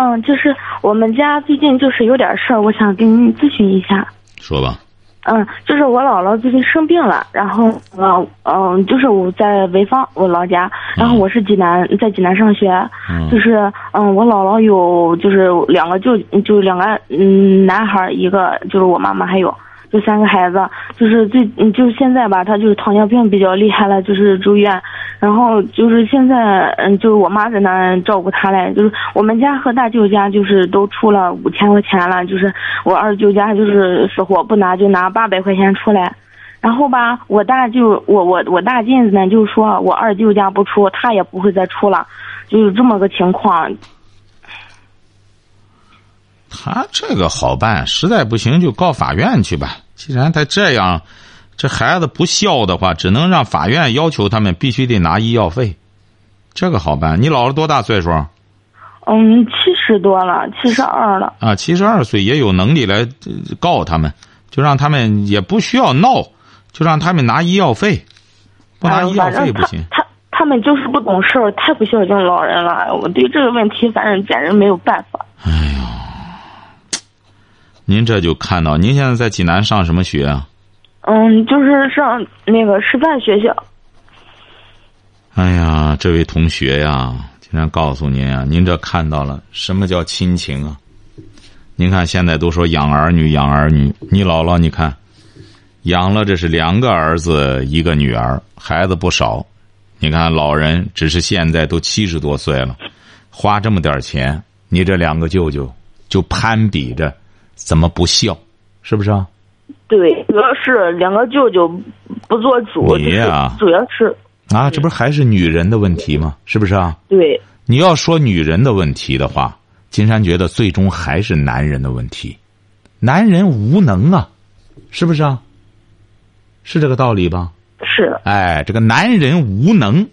嗯，就是我们家最近就是有点事儿，我想跟您咨询一下。说吧。嗯，就是我姥姥最近生病了，然后呃嗯，就是我在潍坊，我老家，然后我是济南，在济南上学，就是嗯，我姥姥有就是两个舅，就两个嗯男孩，一个就是我妈妈还有。就三个孩子，就是最，就是现在吧，他就是糖尿病比较厉害了，就是住院，然后就是现在，嗯，就是我妈在那照顾他嘞，就是我们家和大舅家就是都出了五千块钱了，就是我二舅家就是死活不拿，就拿八百块钱出来，然后吧，我大舅，我我我大妗子呢，就说我二舅家不出，他也不会再出了，就是这么个情况。他这个好办，实在不行就告法院去吧。既然他这样，这孩子不孝的话，只能让法院要求他们必须得拿医药费。这个好办。你姥姥多大岁数？嗯，七十多了，七十二了。啊，七十二岁也有能力来告他们，就让他们也不需要闹，就让他们拿医药费，不拿医药费不行。他他们就是不懂事儿，太不孝敬老人了。我对这个问题，反正简直没有办法。哎呀。您这就看到，您现在在济南上什么学啊？嗯，就是上那个师范学校。哎呀，这位同学呀，今天告诉您啊，您这看到了什么叫亲情啊？您看现在都说养儿女，养儿女，你姥姥你看，养了这是两个儿子一个女儿，孩子不少。你看老人只是现在都七十多岁了，花这么点钱，你这两个舅舅就攀比着。怎么不孝？是不是啊？对，主要是两个舅舅不做主。你呀，主要是啊，这不是还是女人的问题吗？是不是啊？对。你要说女人的问题的话，金山觉得最终还是男人的问题。男人无能啊，是不是啊？是这个道理吧？是。哎，这个男人无能，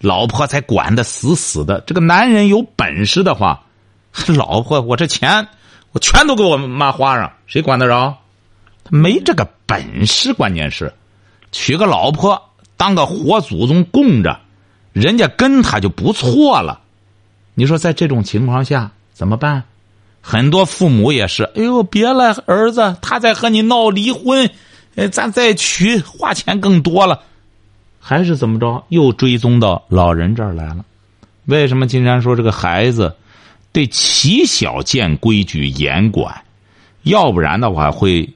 老婆才管的死死的。这个男人有本事的话，老婆，我这钱。我全都给我妈花上，谁管得着？他没这个本事，关键是娶个老婆当个活祖宗供着，人家跟他就不错了。你说在这种情况下怎么办？很多父母也是，哎呦，别了，儿子，他在和你闹离婚，呃，咱再娶，花钱更多了，还是怎么着？又追踪到老人这儿来了。为什么金山说这个孩子？对起小见规矩严管，要不然的话会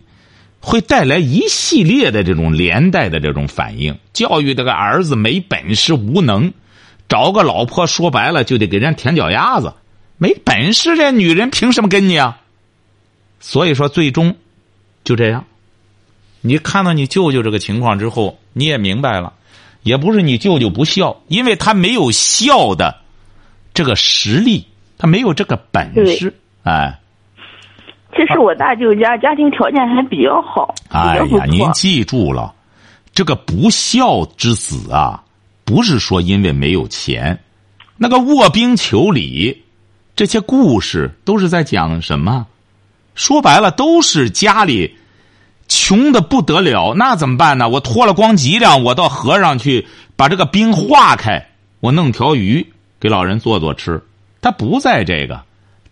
会带来一系列的这种连带的这种反应。教育这个儿子没本事无能，找个老婆说白了就得给人家舔脚丫子，没本事这女人凭什么跟你啊？所以说最终就这样。你看到你舅舅这个情况之后，你也明白了，也不是你舅舅不孝，因为他没有孝的这个实力。他没有这个本事，哎。其实我大舅家家庭条件还比较好，哎呀，您记住了，这个不孝之子啊，不是说因为没有钱，那个卧冰求鲤，这些故事都是在讲什么？说白了，都是家里穷的不得了，那怎么办呢？我脱了光脊梁，我到河上去把这个冰化开，我弄条鱼给老人做做吃。他不在这个，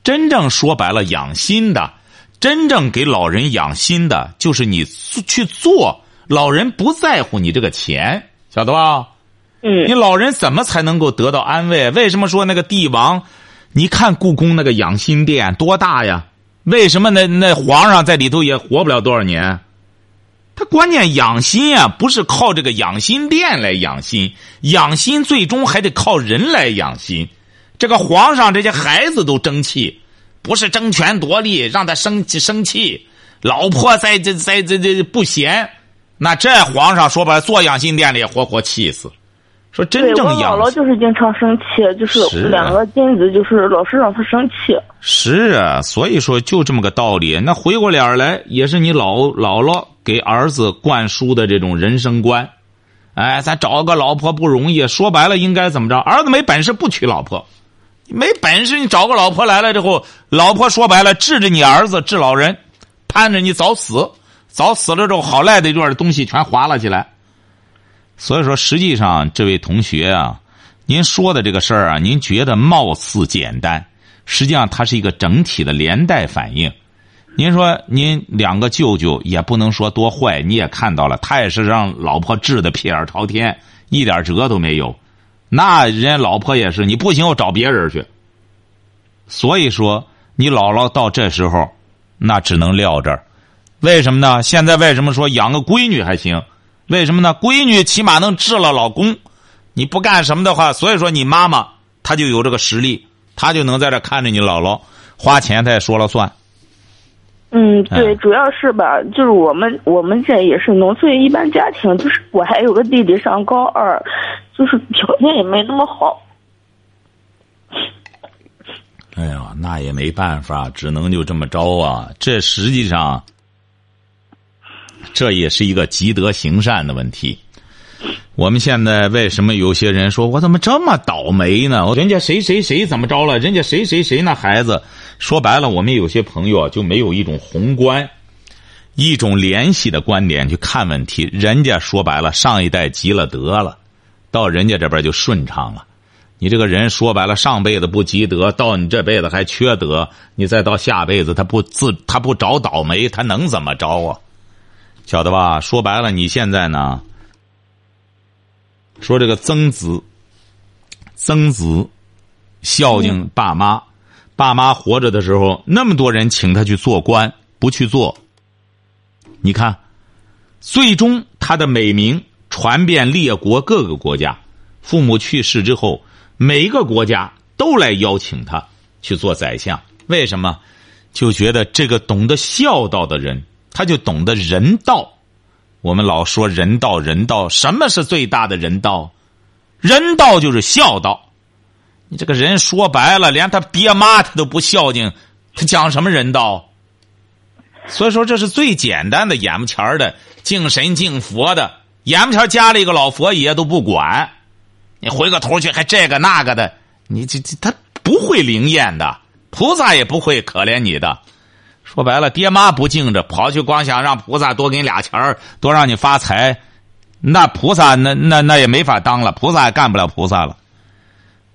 真正说白了养心的，真正给老人养心的，就是你去做，老人不在乎你这个钱，晓得吧？嗯。你老人怎么才能够得到安慰？为什么说那个帝王？你看故宫那个养心殿多大呀？为什么那那皇上在里头也活不了多少年？他关键养心啊，不是靠这个养心殿来养心，养心最终还得靠人来养心。这个皇上这些孩子都争气，不是争权夺利让他生气生气，老婆在这在这这不贤，那这皇上说白了坐养心殿里活活气死，说真正养我养姥姥就是经常生气，就是两个金子，就是老是让他生气。是啊，所以说就这么个道理。那回过脸儿来，也是你老姥姥给儿子灌输的这种人生观。哎，咱找个老婆不容易，说白了应该怎么着？儿子没本事不娶老婆，没本事你找个老婆来了之后，老婆说白了治着你儿子治老人，盼着你早死，早死了之后好赖的一段东西全划了起来。所以说，实际上这位同学啊，您说的这个事儿啊，您觉得貌似简单，实际上它是一个整体的连带反应。您说您两个舅舅也不能说多坏，你也看到了，他也是让老婆治的屁眼朝天，一点辙都没有。那人家老婆也是，你不行我找别人去。所以说，你姥姥到这时候，那只能撂这儿。为什么呢？现在为什么说养个闺女还行？为什么呢？闺女起码能治了老公，你不干什么的话，所以说你妈妈她就有这个实力，她就能在这看着你姥姥花钱，她也说了算。嗯，对，哎主要是吧，就是我们我们这也是农村一般家庭，就是我还有个弟弟上高二，就是条件也没那么好。哎呀，那也没办法，只能就这么着啊。这实际上，这也是一个积德行善的问题。我们现在为什么有些人说我怎么这么倒霉呢？人家谁谁谁怎么着了？人家谁谁谁那孩子，说白了，我们有些朋友啊就没有一种宏观、一种联系的观点去看问题。人家说白了，上一代积了德了，到人家这边就顺畅了。你这个人说白了，上辈子不积德，到你这辈子还缺德，你再到下辈子他不自他不找倒霉，他能怎么着啊？晓得吧？说白了，你现在呢？说这个曾子，曾子孝敬爸妈，爸妈活着的时候，那么多人请他去做官，不去做。你看，最终他的美名传遍列国各个国家。父母去世之后，每一个国家都来邀请他去做宰相。为什么？就觉得这个懂得孝道的人，他就懂得人道。我们老说人道，人道，什么是最大的人道？人道就是孝道。你这个人说白了，连他爹妈他都不孝敬，他讲什么人道？所以说，这是最简单的眼巴前的敬神敬佛的，眼巴前儿加了一个老佛爷都不管。你回个头去还这个那个的，你这这他不会灵验的，菩萨也不会可怜你的。说白了，爹妈不敬着，跑去光想让菩萨多给你俩钱儿，多让你发财，那菩萨那那那也没法当了，菩萨也干不了菩萨了。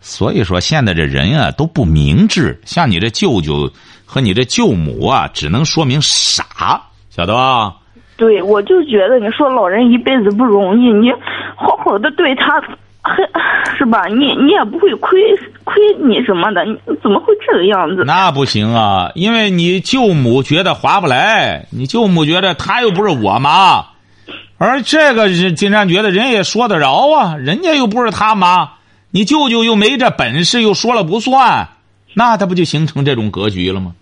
所以说，现在这人啊都不明智，像你这舅舅和你这舅母啊，只能说明傻，晓得吧？对，我就觉得你说老人一辈子不容易，你好好的对他，还是吧？你你也不会亏亏你什么的，你怎么会这个样子？那不行啊，因为你舅母觉得划不来，你舅母觉得他又不是我妈，而这个人竟然觉得人也说得着啊，人家又不是他妈，你舅舅又没这本事，又说了不算，那他不就形成这种格局了吗？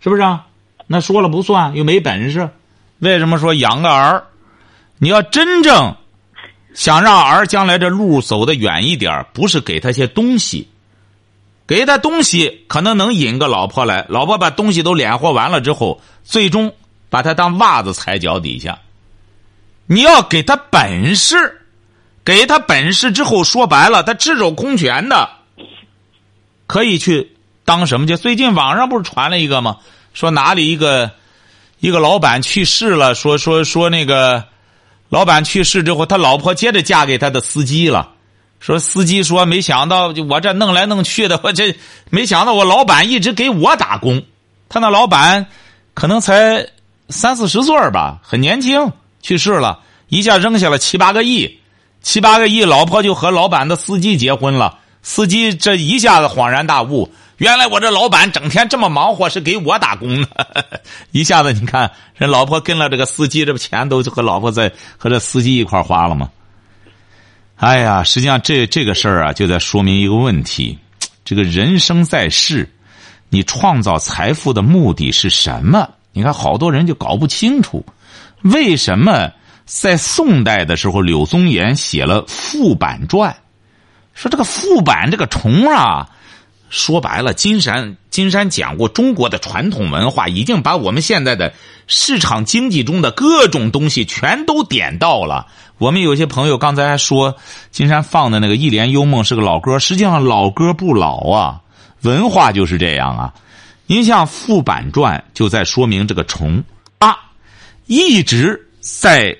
是不是啊？那说了不算，又没本事，为什么说养个儿？你要真正想让儿将来这路走得远一点，不是给他些东西。给他东西，可能能引个老婆来。老婆把东西都敛和完了之后，最终把他当袜子踩脚底下。你要给他本事，给他本事之后，说白了，他赤手空拳的，可以去当什么去？最近网上不是传了一个吗？说哪里一个一个老板去世了，说说说那个老板去世之后，他老婆接着嫁给他的司机了。说司机说没想到我这弄来弄去的，我这没想到我老板一直给我打工。他那老板可能才三四十岁吧，很年轻，去世了，一下扔下了七八个亿，七八个亿，老婆就和老板的司机结婚了。司机这一下子恍然大悟，原来我这老板整天这么忙活是给我打工的。一下子你看，人老婆跟了这个司机，这不钱都和老婆在和这司机一块花了吗？哎呀，实际上这这个事儿啊，就在说明一个问题：这个人生在世，你创造财富的目的是什么？你看，好多人就搞不清楚，为什么在宋代的时候，柳宗元写了《副板传》，说这个副板这个虫啊，说白了，金山金山讲过，中国的传统文化已经把我们现在的市场经济中的各种东西全都点到了。我们有些朋友刚才还说，金山放的那个《一帘幽梦》是个老歌，实际上老歌不老啊，文化就是这样啊。您像《副板传》就在说明这个虫啊，一直在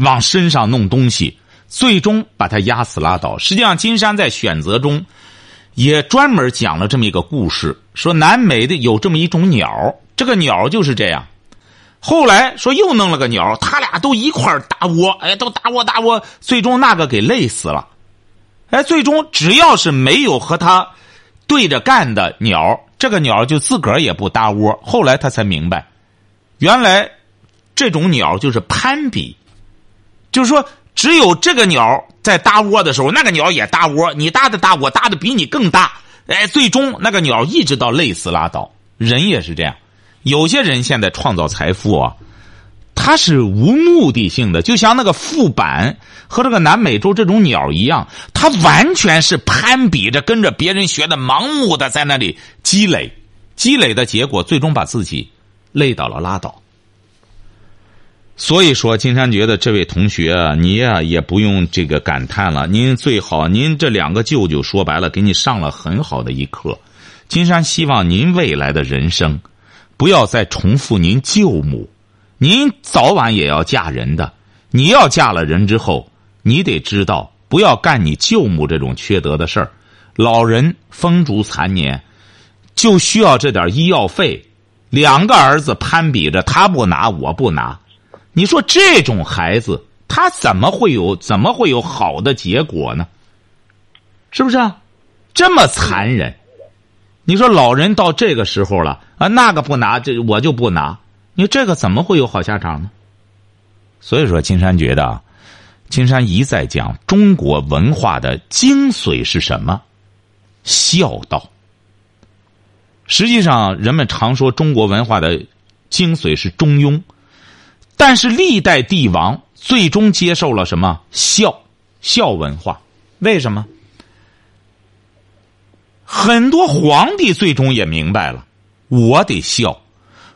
往身上弄东西，最终把它压死拉倒。实际上，金山在选择中也专门讲了这么一个故事，说南美的有这么一种鸟，这个鸟就是这样。后来说又弄了个鸟，他俩都一块搭窝，哎，都搭窝搭窝，最终那个给累死了。哎，最终只要是没有和他对着干的鸟，这个鸟就自个儿也不搭窝。后来他才明白，原来这种鸟就是攀比，就是说只有这个鸟在搭窝的时候，那个鸟也搭窝，你搭的大，我搭的比你更大。哎，最终那个鸟一直到累死拉倒。人也是这样。有些人现在创造财富啊，他是无目的性的，就像那个副板和这个南美洲这种鸟一样，他完全是攀比着跟着别人学的，盲目的在那里积累，积累的结果最终把自己累倒了拉倒。所以说，金山觉得这位同学，你呀也不用这个感叹了，您最好您这两个舅舅说白了给你上了很好的一课。金山希望您未来的人生。不要再重复您舅母，您早晚也要嫁人的。你要嫁了人之后，你得知道不要干你舅母这种缺德的事儿。老人风烛残年，就需要这点医药费。两个儿子攀比着，他不拿，我不拿。你说这种孩子，他怎么会有怎么会有好的结果呢？是不是啊？这么残忍。你说老人到这个时候了啊，那个不拿，这我就不拿。你这个怎么会有好下场呢？所以说，金山觉得，金山一再讲中国文化的精髓是什么？孝道。实际上，人们常说中国文化的精髓是中庸，但是历代帝王最终接受了什么孝孝文化？为什么？很多皇帝最终也明白了，我得孝，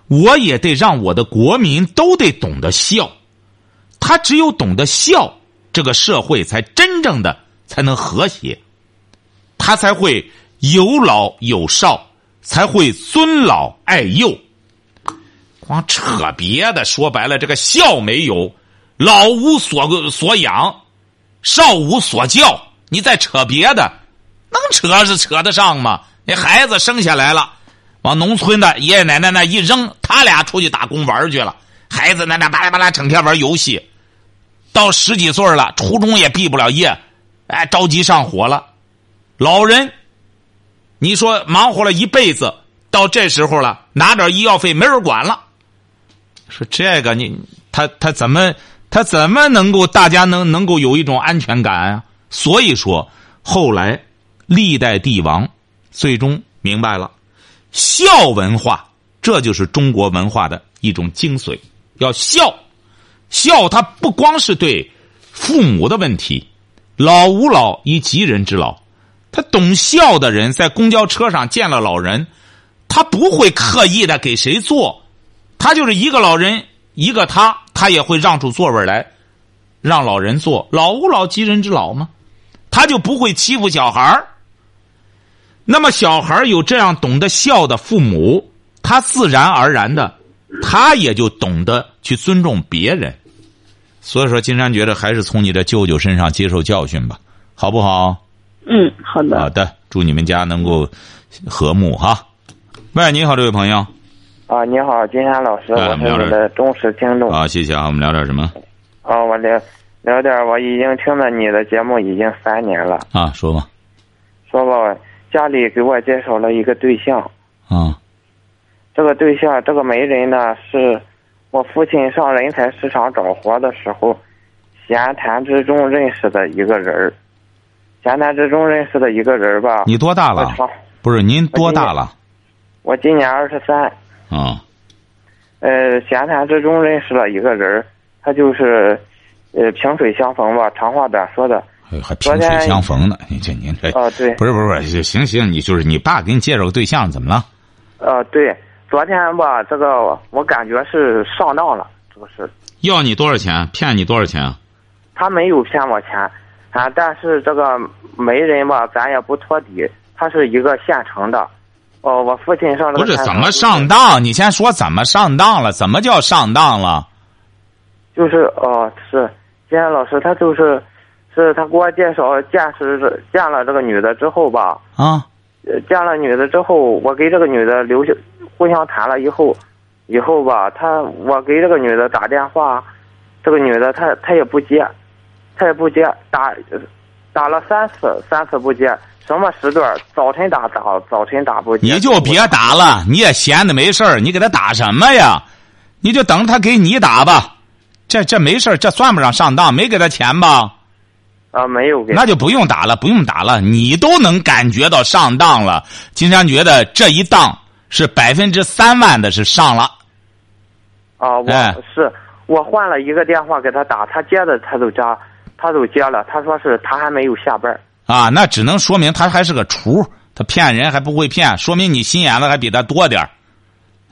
我也得让我的国民都得懂得孝。他只有懂得孝，这个社会才真正的才能和谐，他才会有老有少，才会尊老爱幼。光扯别的，说白了，这个孝没有，老无所所养，少无所教，你再扯别的。能扯是扯得上吗？那孩子生下来了，往农村的爷爷奶奶那一扔，他俩出去打工玩去了。孩子那那巴拉巴拉整天玩游戏，到十几岁了，初中也毕不了业，哎，着急上火了。老人，你说忙活了一辈子，到这时候了，拿点医药费没人管了。说这个你他他怎么他怎么能够大家能能够有一种安全感啊？所以说后来。历代帝王最终明白了，孝文化这就是中国文化的一种精髓。要孝，孝他不光是对父母的问题，老吾老以及人之老。他懂孝的人，在公交车上见了老人，他不会刻意的给谁坐，他就是一个老人，一个他，他也会让出座位来，让老人坐。老吾老及人之老吗？他就不会欺负小孩儿。那么，小孩有这样懂得孝的父母，他自然而然的，他也就懂得去尊重别人。所以说，金山觉得还是从你的舅舅身上接受教训吧，好不好？嗯，好的。好的，祝你们家能够和睦哈。喂，你好，这位朋友。啊，你好，金山老师，我是你的忠实听众。啊，谢谢啊，我们聊点什么？啊，我聊聊点，我已经听了你的节目已经三年了。啊，说吧。说吧。家里给我介绍了一个对象，啊，这个对象，这个媒人呢，是我父亲上人才市场找活的时候，闲谈之中认识的一个人儿。闲谈之中认识的一个人吧。你多大了？不是您多大了？我今年二十三。啊。呃，闲谈之中认识了一个人他就是，呃，萍水相逢吧，长话短说的。还萍水相逢呢，你这您这啊，对，不是不是不是，行行，你就是你爸给你介绍个对象，怎么了？呃，对，昨天吧，这个我感觉是上当了，这个是要你多少钱？骗你多少钱？他没有骗我钱，啊，但是这个媒人吧，咱也不托底，他是一个现成的。哦，我父亲上不是怎么上当？你先说怎么上当了？怎么叫上当了？就是哦，是金山老师，他就是，是他给我介绍见识这见了这个女的之后吧，啊，呃见了女的之后，我给这个女的留下，互相谈了以后，以后吧，他我给这个女的打电话，这个女的她她也不接，她也不接，打打了三次，三次不接，什么时段？早晨打早早晨打不接，你就别打了，你也闲的没事儿，你给他打什么呀？你就等他给你打吧。这这没事儿这算不上上当，没给他钱吧？啊没有给，那就不用打了，不用打了。你都能感觉到上当了，金山觉得这一当是百分之三万的是上了。啊，我、哎是我换了一个电话给他打，他接的他都接，他都接了，他说是他还没有下班儿啊，那只能说明他还是个厨，他骗人还不会骗，说明你心眼子还比他多点儿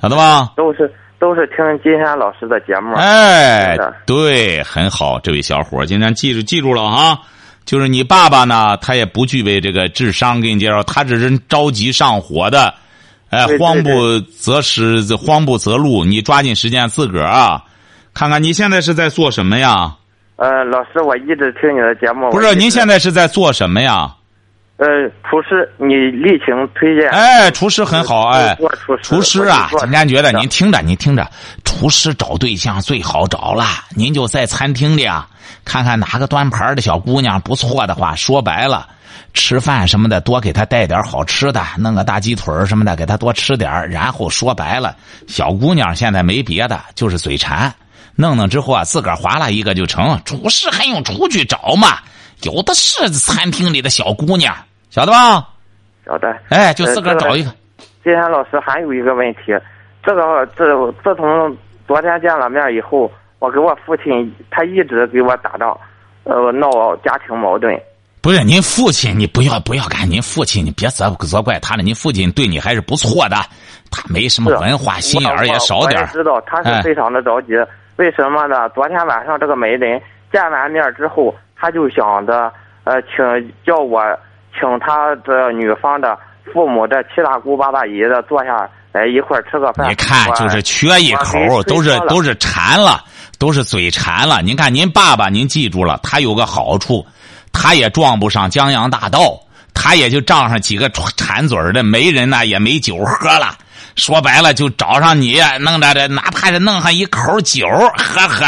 晓得吧？都是都是听金山老师的节目。哎，对，很好，这位小伙儿，今天记住记住了啊。就是你爸爸呢，他也不具备这个智商，给你介绍，他只是着急上火的，哎，慌不择时，慌不择路，你抓紧时间自个儿啊，看看你现在是在做什么呀？呃，老师，我一直听你的节目。不是，您现在是在做什么呀？呃，厨师，你力请推荐。哎，厨师很好，哎厨师，厨师啊，我就做今天觉得您听着，您听着，厨师找对象最好找了。您就在餐厅里啊，看看哪个端盘的小姑娘不错的话，说白了，吃饭什么的多给她带点好吃的，弄个大鸡腿什么的给她多吃点儿然后说白了，小姑娘现在没别的，就是嘴馋，弄弄之后啊，自个儿划拉一个就成。厨师还用出去找吗？有的是餐厅里的小姑娘，晓得吧？晓得。哎，就自个儿找一个。金山老师还有一个问题，这个自自从昨天见了面以后，我给我父亲他一直给我打仗，呃，闹家庭矛盾。不是您父亲，你不要不要干，您父亲你别责责怪他了，您父亲对你还是不错的，他没什么文化，心眼儿也少点知道他哎是非常的着急，为什么呢？昨天晚上这个媒人见完面之后，他就想着呃，请叫我请他的女方的父母这七大姑八大姨的坐下来一块儿吃个饭。你看，就是缺一口，都是都是馋了，都是嘴馋了。您看，您爸爸，您记住了，他有个好处，他也撞不上江洋大盗，他也就仗上几个馋嘴儿的，媒人呢，也没酒喝了。说白了，就找上你，弄着这，哪怕是弄上一口酒，喝喝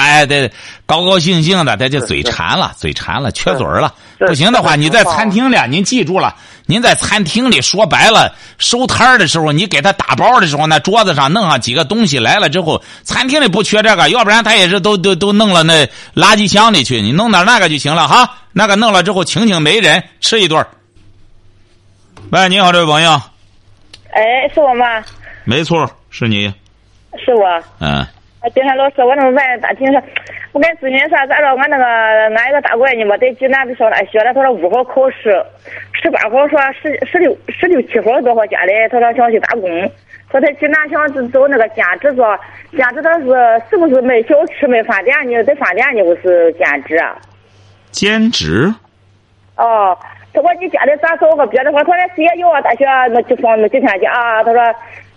高高兴兴的，他就嘴馋了，嘴馋了，缺嘴儿了。不行的话，你在餐厅里，您记住了，您在餐厅里说白了，收摊儿的时候，你给他打包的时候，那桌子上弄上几个东西来了之后，餐厅里不缺这个，要不然他也是都都都弄了那垃圾箱里去，你弄点那个就行了哈。那个弄了之后，请请媒人吃一顿喂，你好，这位朋友，哎，是我吗？没错，是你，是我。嗯，啊，金山老师，我那么问打听说，我跟咨询啥？咋着？俺那个俺一个大闺女嘛，在济南的上大学了，她说五号考试，十八号说十十六十六七号多少家里，她说想去打工，说在济南想走那个兼职做，兼职她是是不是卖小吃卖饭店呢？在饭店呢不是兼职啊？兼职，哦，他说你家里咋找个别的话？他说谁也要啊，大学那几方那几天去啊？他说，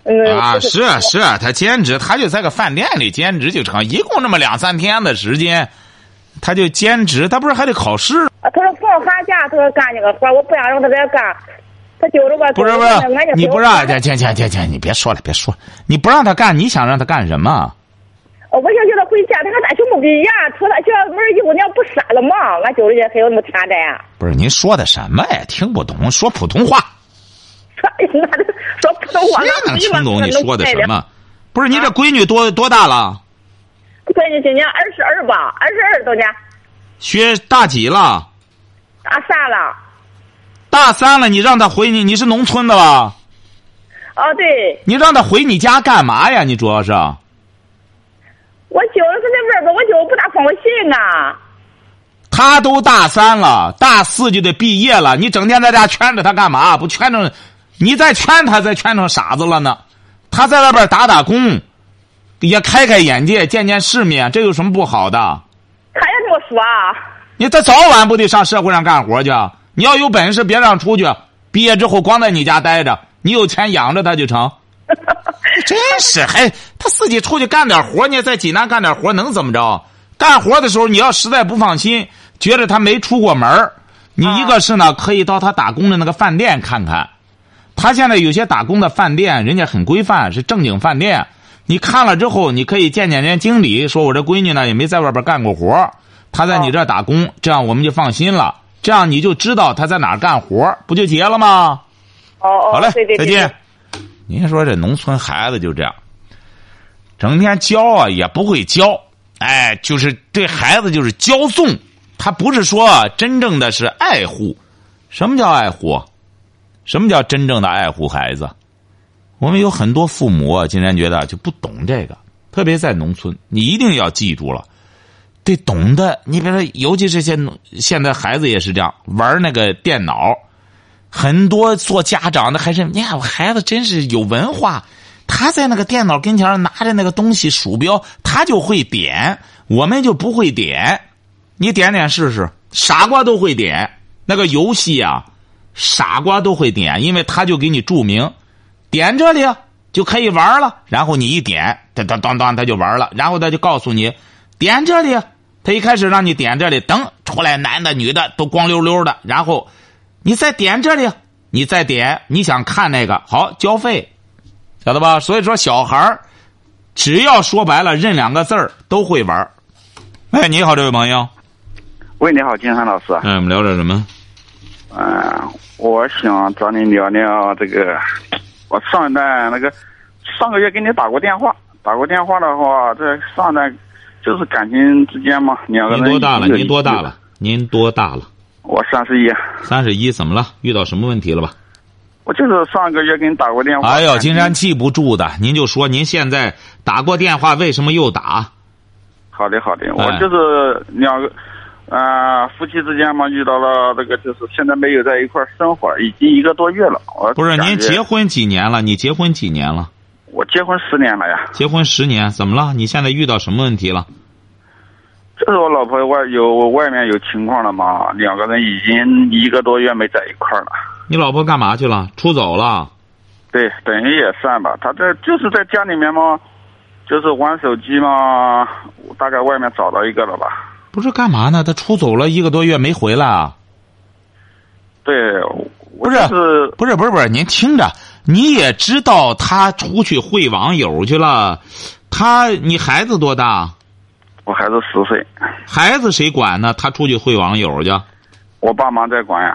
嗯。啊，是啊是啊，他兼职，他就在个饭店里兼职就成，一共那么两三天的时间，他就兼职，他不是还得考试？啊，他说放寒假，他说干这个活，我不想让他在干，他就这个。不是不俺是，你不让，这这这这这，你别说了，别说了，你不让他干，你想让他干什么？哦我想叫他回家，他和大学没毕业，出大学门一五年不傻了吗？俺觉着也还有那么天真呀。不是您说的什么呀？听不懂，说普通话。哎呀，那说普通话，谁能听懂你说的什么？不是，你这闺女多多大了？闺女今年二十二吧，二十二多年，学大几了？大三了。大三了，你让她回你，你是农村的吧？哦，对，你让她回你家干嘛呀？你主要是？我就是在外边，我就不大会通过信啊。他都大三了，大四就得毕业了，你整天在家圈着他干嘛？不劝成，你再劝他，再劝成傻子了呢。他在外边打打工，也开开眼界，见见世面，这有什么不好的？他也这么说啊。你他早晚不得上社会上干活去？你要有本事，别让出去。毕业之后光在你家待着，你有钱养着他就成。真是，还他自己出去干点活，你在济南干点活能怎么着？干活的时候，你要实在不放心，觉得他没出过门你一个是呢，可以到他打工的那个饭店看看。他现在有些打工的饭店，人家很规范，是正经饭店。你看了之后，你可以见见人家经理，说我这闺女呢也没在外边干过活，她在你这打工，这样我们就放心了。这样你就知道她在哪儿干活，不就结了吗？哦哦，好嘞，对对对再见。您说这农村孩子就这样，整天教啊也不会教，哎，就是对孩子就是骄纵，他不是说真正的是爱护。什么叫爱护？什么叫真正的爱护孩子？我们有很多父母啊，竟然觉得就不懂这个，特别在农村，你一定要记住了，得懂得。你比如说，尤其这些现在孩子也是这样玩那个电脑。很多做家长的还是，你看我孩子真是有文化，他在那个电脑跟前拿着那个东西鼠标，他就会点，我们就不会点。你点点试试，傻瓜都会点那个游戏啊，傻瓜都会点，因为他就给你注明，点这里就可以玩了。然后你一点，当当当当，他就玩了。然后他就告诉你，点这里，他一开始让你点这里，等出来男的女的都光溜溜的，然后。你再点这里，你再点，你想看那个好交费，晓得吧？所以说小孩只要说白了认两个字儿都会玩哎，你好，这位朋友。喂，你好，金山老师。哎，我们聊点什么？嗯，我想找你聊聊这个。我上一段那个上个月给你打过电话，打过电话的话，这上一段就是感情之间嘛，两个人。您多大了？您多大了？您多大了？我三十一，三十一，怎么了？遇到什么问题了吧？我就是上个月给你打过电话。哎呦，金山记不住的，您就说您现在打过电话，为什么又打？好的，好的，我就是两个，呃，夫妻之间嘛，遇到了这个，就是现在没有在一块生活，已经一个多月了。我不是您结婚几年了？你结婚几年了？我结婚十年了呀。结婚十年，怎么了？你现在遇到什么问题了？就是我老婆外有外面有情况了嘛，两个人已经一个多月没在一块了。你老婆干嘛去了？出走了？对，等于也算吧。她在就是在家里面嘛，就是玩手机嘛，大概外面找到一个了吧。不是干嘛呢？他出走了一个多月没回来啊？对，不是不是不是不是，您听着，你也知道他出去会网友去了，他你孩子多大？我孩子十岁，孩子谁管呢？他出去会网友去，我爸妈在管呀。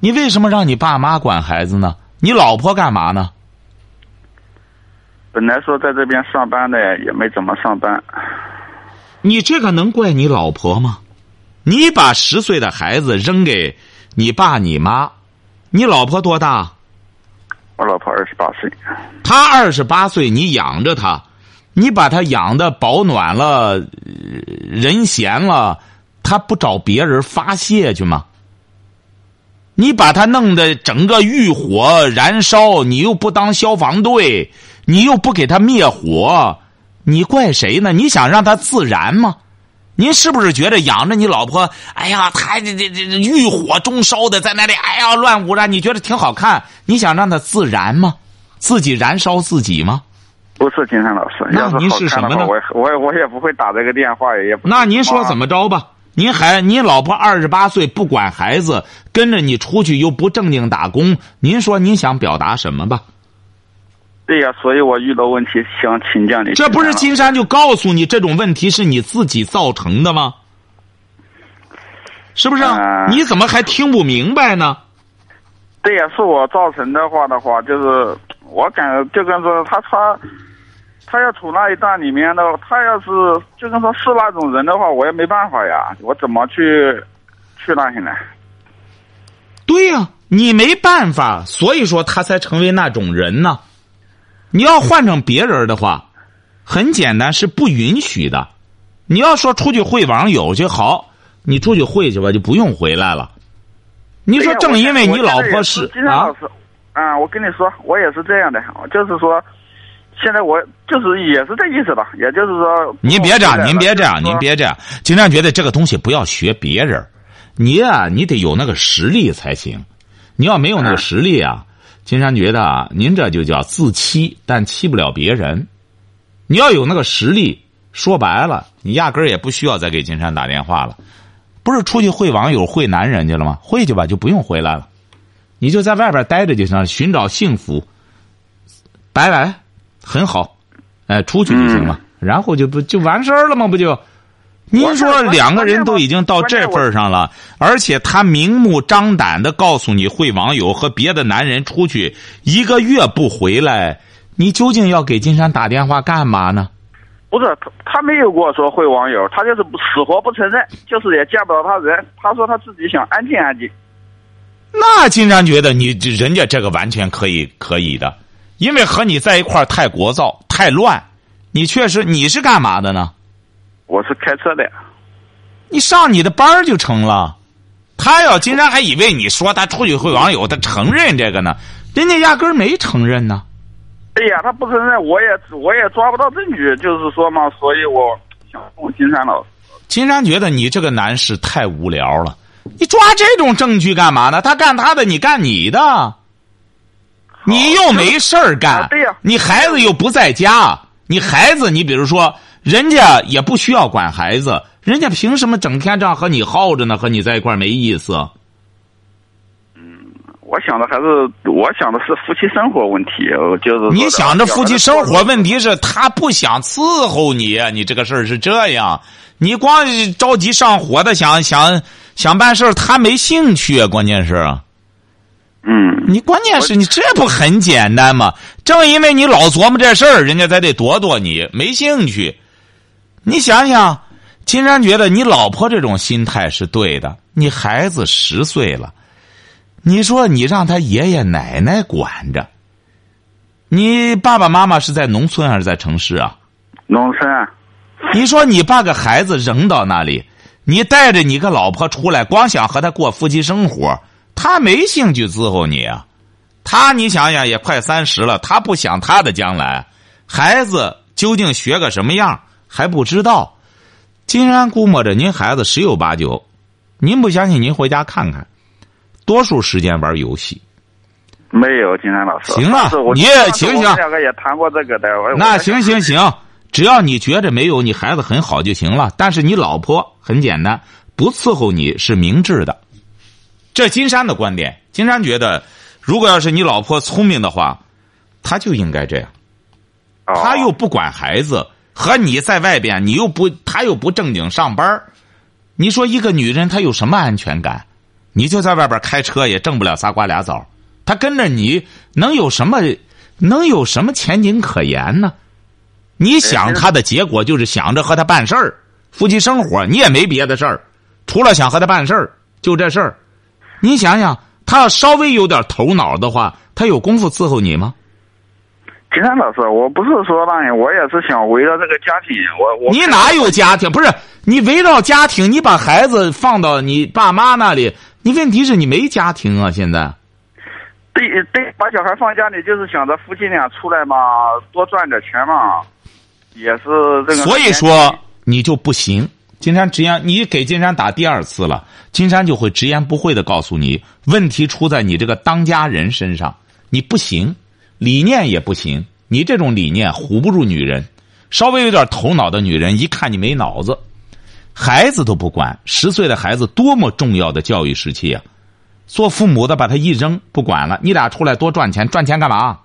你为什么让你爸妈管孩子呢？你老婆干嘛呢？本来说在这边上班的，也没怎么上班。你这个能怪你老婆吗？你把十岁的孩子扔给你爸你妈，你老婆多大？我老婆二十八岁。她二十八岁，你养着她。你把她养的保暖了，人闲了，她不找别人发泄去吗？你把她弄得整个欲火燃烧，你又不当消防队，你又不给她灭火，你怪谁呢？你想让他自燃吗？您是不是觉得养着你老婆，哎呀，他这这这欲火中烧的在那里，哎呀，乱舞着，你觉得挺好看？你想让他自燃吗？自己燃烧自己吗？不是金山老师，那您是什么呢？我我我也不会打这个电话，也不。那您说怎么着吧？您还你老婆二十八岁不管孩子，跟着你出去又不正经打工，您说您想表达什么吧？对呀，所以我遇到问题想请教你。这不是金山就告诉你这种问题是你自己造成的吗？是不是？你怎么还听不明白呢？对呀，是我造成的话的话，就是我感就跟说他他。他要处那一段里面的，他要是就跟说是那种人的话，我也没办法呀，我怎么去去那些呢？对呀，你没办法，所以说他才成为那种人呢。你要换成别人的话，很简单，是不允许的。你要说出去会网友去好，你出去会去吧，就不用回来了。你说正因为你老婆是啊，啊，我跟你说，我也是这样的，就是说。现在我就是也是这意思吧，也就是说，您别这样，您别这样，您别这样。经常觉得这个东西不要学别人，你呀，你得有那个实力才行。你要没有那个实力啊，金山觉得啊，您这就叫自欺，但欺不了别人。你要有那个实力，说白了，你压根儿也不需要再给金山打电话了。不是出去会网友、会男人去了吗？会去吧，就不用回来了，你就在外边待着就行了，寻找幸福。拜拜。很好，哎，出去就行了，然后就不就完事儿了吗？不就？您说两个人都已经到这份上了，而且他明目张胆的告诉你会网友和别的男人出去一个月不回来，你究竟要给金山打电话干嘛呢？不是他，他没有跟我说会网友，他就是死活不承认，就是也见不到他人。他说他自己想安静安静。那金山觉得你人家这个完全可以可以的。因为和你在一块儿太聒噪、太乱，你确实你是干嘛的呢？我是开车的。你上你的班儿就成了。他要竟然还以为你说他出去会网友，他承认这个呢？人家压根儿没承认呢。哎呀，他不承认，我也我也抓不到证据，就是说嘛，所以我想问金山老师。金山觉得你这个男士太无聊了，你抓这种证据干嘛呢？他干他的，你干你的。你又没事儿干，对呀，你孩子又不在家，你孩子，你比如说，人家也不需要管孩子，人家凭什么整天这样和你耗着呢？和你在一块儿没意思。嗯，我想的还是，我想的是夫妻生活问题，就是你想着夫妻生活问题是他不想伺候你，你这个事儿是这样，你光着急上火的想想想办事他没兴趣，关键是。嗯，你关键是你这不很简单吗？正因为你老琢磨这事儿，人家才得躲躲你，没兴趣。你想想，金山觉得你老婆这种心态是对的。你孩子十岁了，你说你让他爷爷奶奶管着，你爸爸妈妈是在农村还是在城市啊？农村。你说你把个孩子扔到那里，你带着你个老婆出来，光想和他过夫妻生活。他没兴趣伺候你啊，他你想想也快三十了，他不想他的将来，孩子究竟学个什么样还不知道。金山估摸着您孩子十有八九，您不相信您回家看看，多数时间玩游戏。没有，金山老师。行了，你行行。两个也谈过这个的。那行行行，只要你觉着没有，你孩子很好就行了。但是你老婆很简单，不伺候你是明智的。这金山的观点，金山觉得，如果要是你老婆聪明的话，他就应该这样。他又不管孩子，和你在外边，你又不，他又不正经上班你说一个女人她有什么安全感？你就在外边开车也挣不了仨瓜俩枣，她跟着你能有什么，能有什么前景可言呢？你想他的结果就是想着和他办事儿，夫妻生活你也没别的事儿，除了想和他办事儿，就这事儿。你想想，他要稍微有点头脑的话，他有功夫伺候你吗？金山老师，我不是说让你，我也是想围绕这个家庭。我我你哪有家庭？不是你围绕家庭，你把孩子放到你爸妈那里，你问题是你没家庭啊！现在，对对，把小孩放家里，就是想着夫妻俩出来嘛，多赚点钱嘛，也是这个。所以说你就不行。金山直言，你给金山打第二次了，金山就会直言不讳的告诉你，问题出在你这个当家人身上，你不行，理念也不行，你这种理念唬不住女人，稍微有点头脑的女人一看你没脑子，孩子都不管，十岁的孩子多么重要的教育时期啊，做父母的把他一扔不管了，你俩出来多赚钱，赚钱干嘛？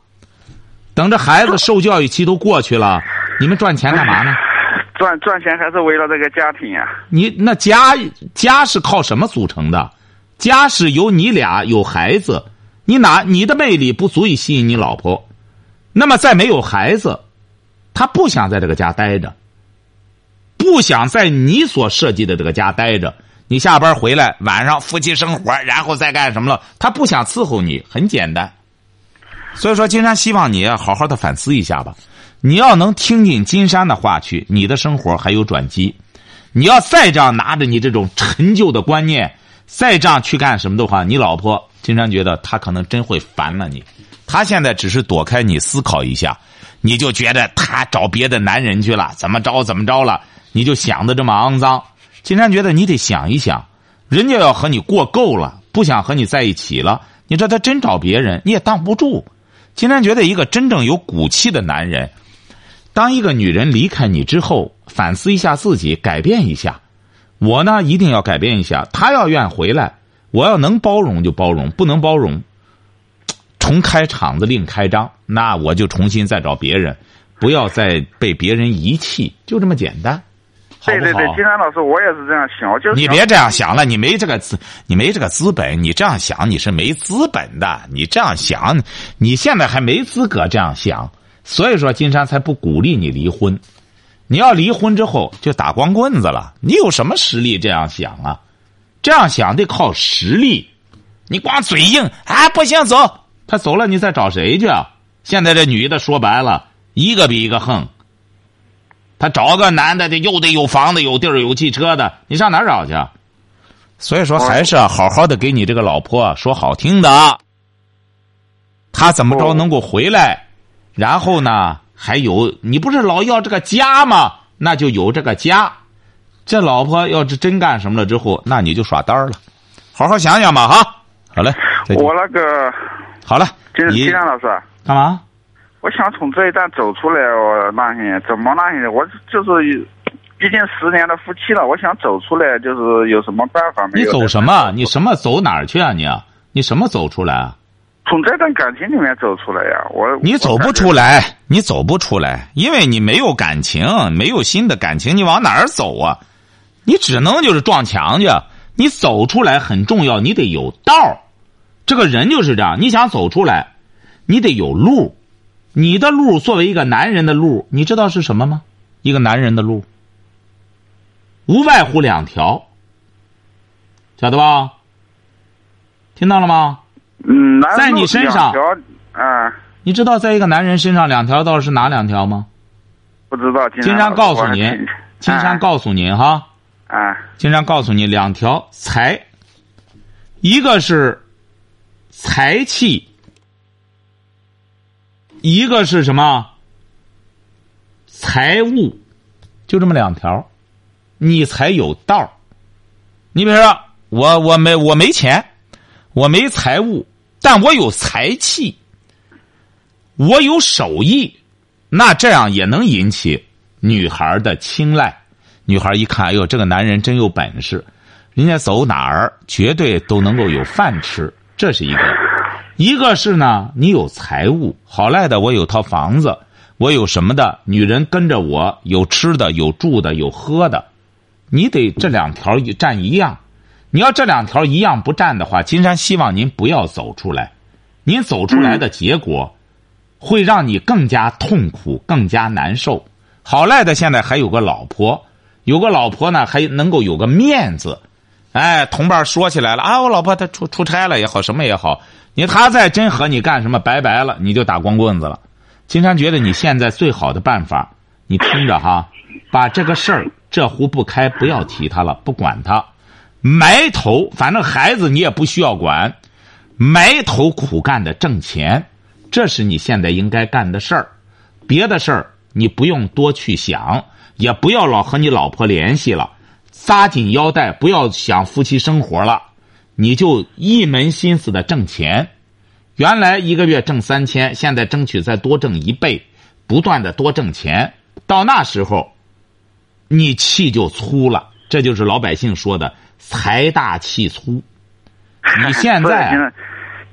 等着孩子受教育期都过去了，你们赚钱干嘛呢？赚赚钱还是为了这个家庭呀？你那家家是靠什么组成的？家是由你俩有孩子，你哪你的魅力不足以吸引你老婆，那么再没有孩子，他不想在这个家待着，不想在你所设计的这个家待着。你下班回来晚上夫妻生活，然后再干什么了？他不想伺候你，很简单。所以说，金山希望你好好的反思一下吧。你要能听进金山的话去，你的生活还有转机。你要再这样拿着你这种陈旧的观念，再这样去干什么的话，你老婆经常觉得他可能真会烦了你。他现在只是躲开你思考一下，你就觉得他找别的男人去了，怎么着怎么着了，你就想的这么肮脏。经常觉得你得想一想，人家要和你过够了，不想和你在一起了，你说他真找别人，你也当不住。经常觉得一个真正有骨气的男人。当一个女人离开你之后，反思一下自己，改变一下。我呢，一定要改变一下。她要愿回来，我要能包容就包容，不能包容，重开场子另开张。那我就重新再找别人，不要再被别人遗弃，就这么简单，好好？对对对，金山老师，我也是这样想，就是你别这样想了，你没这个资，你没这个资本，你这样想你是没资本的。你这样想，你现在还没资格这样想。所以说，金山才不鼓励你离婚。你要离婚之后就打光棍子了。你有什么实力这样想啊？这样想得靠实力。你光嘴硬啊，不行，走。他走了，你再找谁去啊？现在这女的说白了，一个比一个横。他找个男的，得又得有房子、有地儿、有汽车的，你上哪儿找去？所以说，还是好好的给你这个老婆说好听的。他怎么着能够回来？然后呢，还有你不是老要这个家吗？那就有这个家。这老婆要是真干什么了之后，那你就耍单了。好好想想吧，哈。好嘞，我那个好了，金你金山老师，干嘛？我想从这一段走出来，我那些怎么那些，我就是，毕竟十年的夫妻了，我想走出来，就是有什么办法没有你？走什么？你什么走哪儿去啊？你啊你什么走出来啊？从这段感情里面走出来呀，我你走不出来，你走不出来，因为你没有感情，没有新的感情，你往哪儿走啊？你只能就是撞墙去。你走出来很重要，你得有道儿这个人就是这样，你想走出来，你得有路。你的路作为一个男人的路，你知道是什么吗？一个男人的路，无外乎两条，晓得吧？听到了吗？嗯，在你身上两条啊，你知道在一个男人身上两条道是哪两条吗？不知道。金山告诉您，金山告诉您哈，啊，经常告诉你两条财，一个是财气，一个是什么？财物，就这么两条，你才有道儿。你比如说，我我没我没钱，我没财物，但我有财气，我有手艺，那这样也能引起女孩的青睐。女孩一看，哎呦，这个男人真有本事，人家走哪儿绝对都能够有饭吃，这是一个。一个是呢，你有财物，好赖的，我有套房子，我有什么的，女人跟着我，有吃的，有住的，有喝的，你得这两条占一样。你要这两条一样不占的话，金山希望您不要走出来。您走出来的结果，会让你更加痛苦，更加难受。好赖的，现在还有个老婆，有个老婆呢，还能够有个面子。哎，同伴说起来了啊，我老婆她出出差了也好，什么也好，你她再真和你干什么，拜拜了，你就打光棍子了。金山觉得你现在最好的办法，你听着哈，把这个事儿这壶不开，不要提他了，不管他，埋头，反正孩子你也不需要管，埋头苦干的挣钱，这是你现在应该干的事儿。别的事儿你不用多去想，也不要老和你老婆联系了，扎紧腰带，不要想夫妻生活了，你就一门心思的挣钱。原来一个月挣三千，现在争取再多挣一倍，不断的多挣钱。到那时候，你气就粗了，这就是老百姓说的“财大气粗”。你现在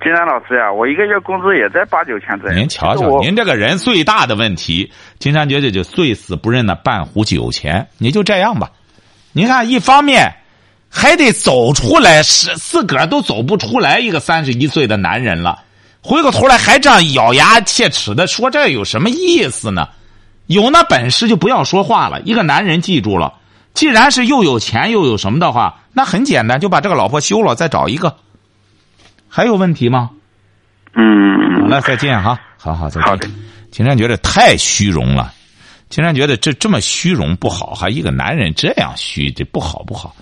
金山老师呀，我一个月工资也在八九千左右。您瞧瞧，您这个人最大的问题，金山觉得就最死不认那半壶酒钱。你就这样吧，你看，一方面还得走出来，是自个儿都走不出来，一个三十一岁的男人了，回过头来还这样咬牙切齿的说，这有什么意思呢？有那本事就不要说话了。一个男人记住了，既然是又有钱又有什么的话，那很简单，就把这个老婆休了，再找一个。还有问题吗？嗯好嗯，了，再见哈，好好再见。好的金山觉得太虚荣了，金山觉得这这么虚荣不好哈，一个男人这样虚，这不好不好。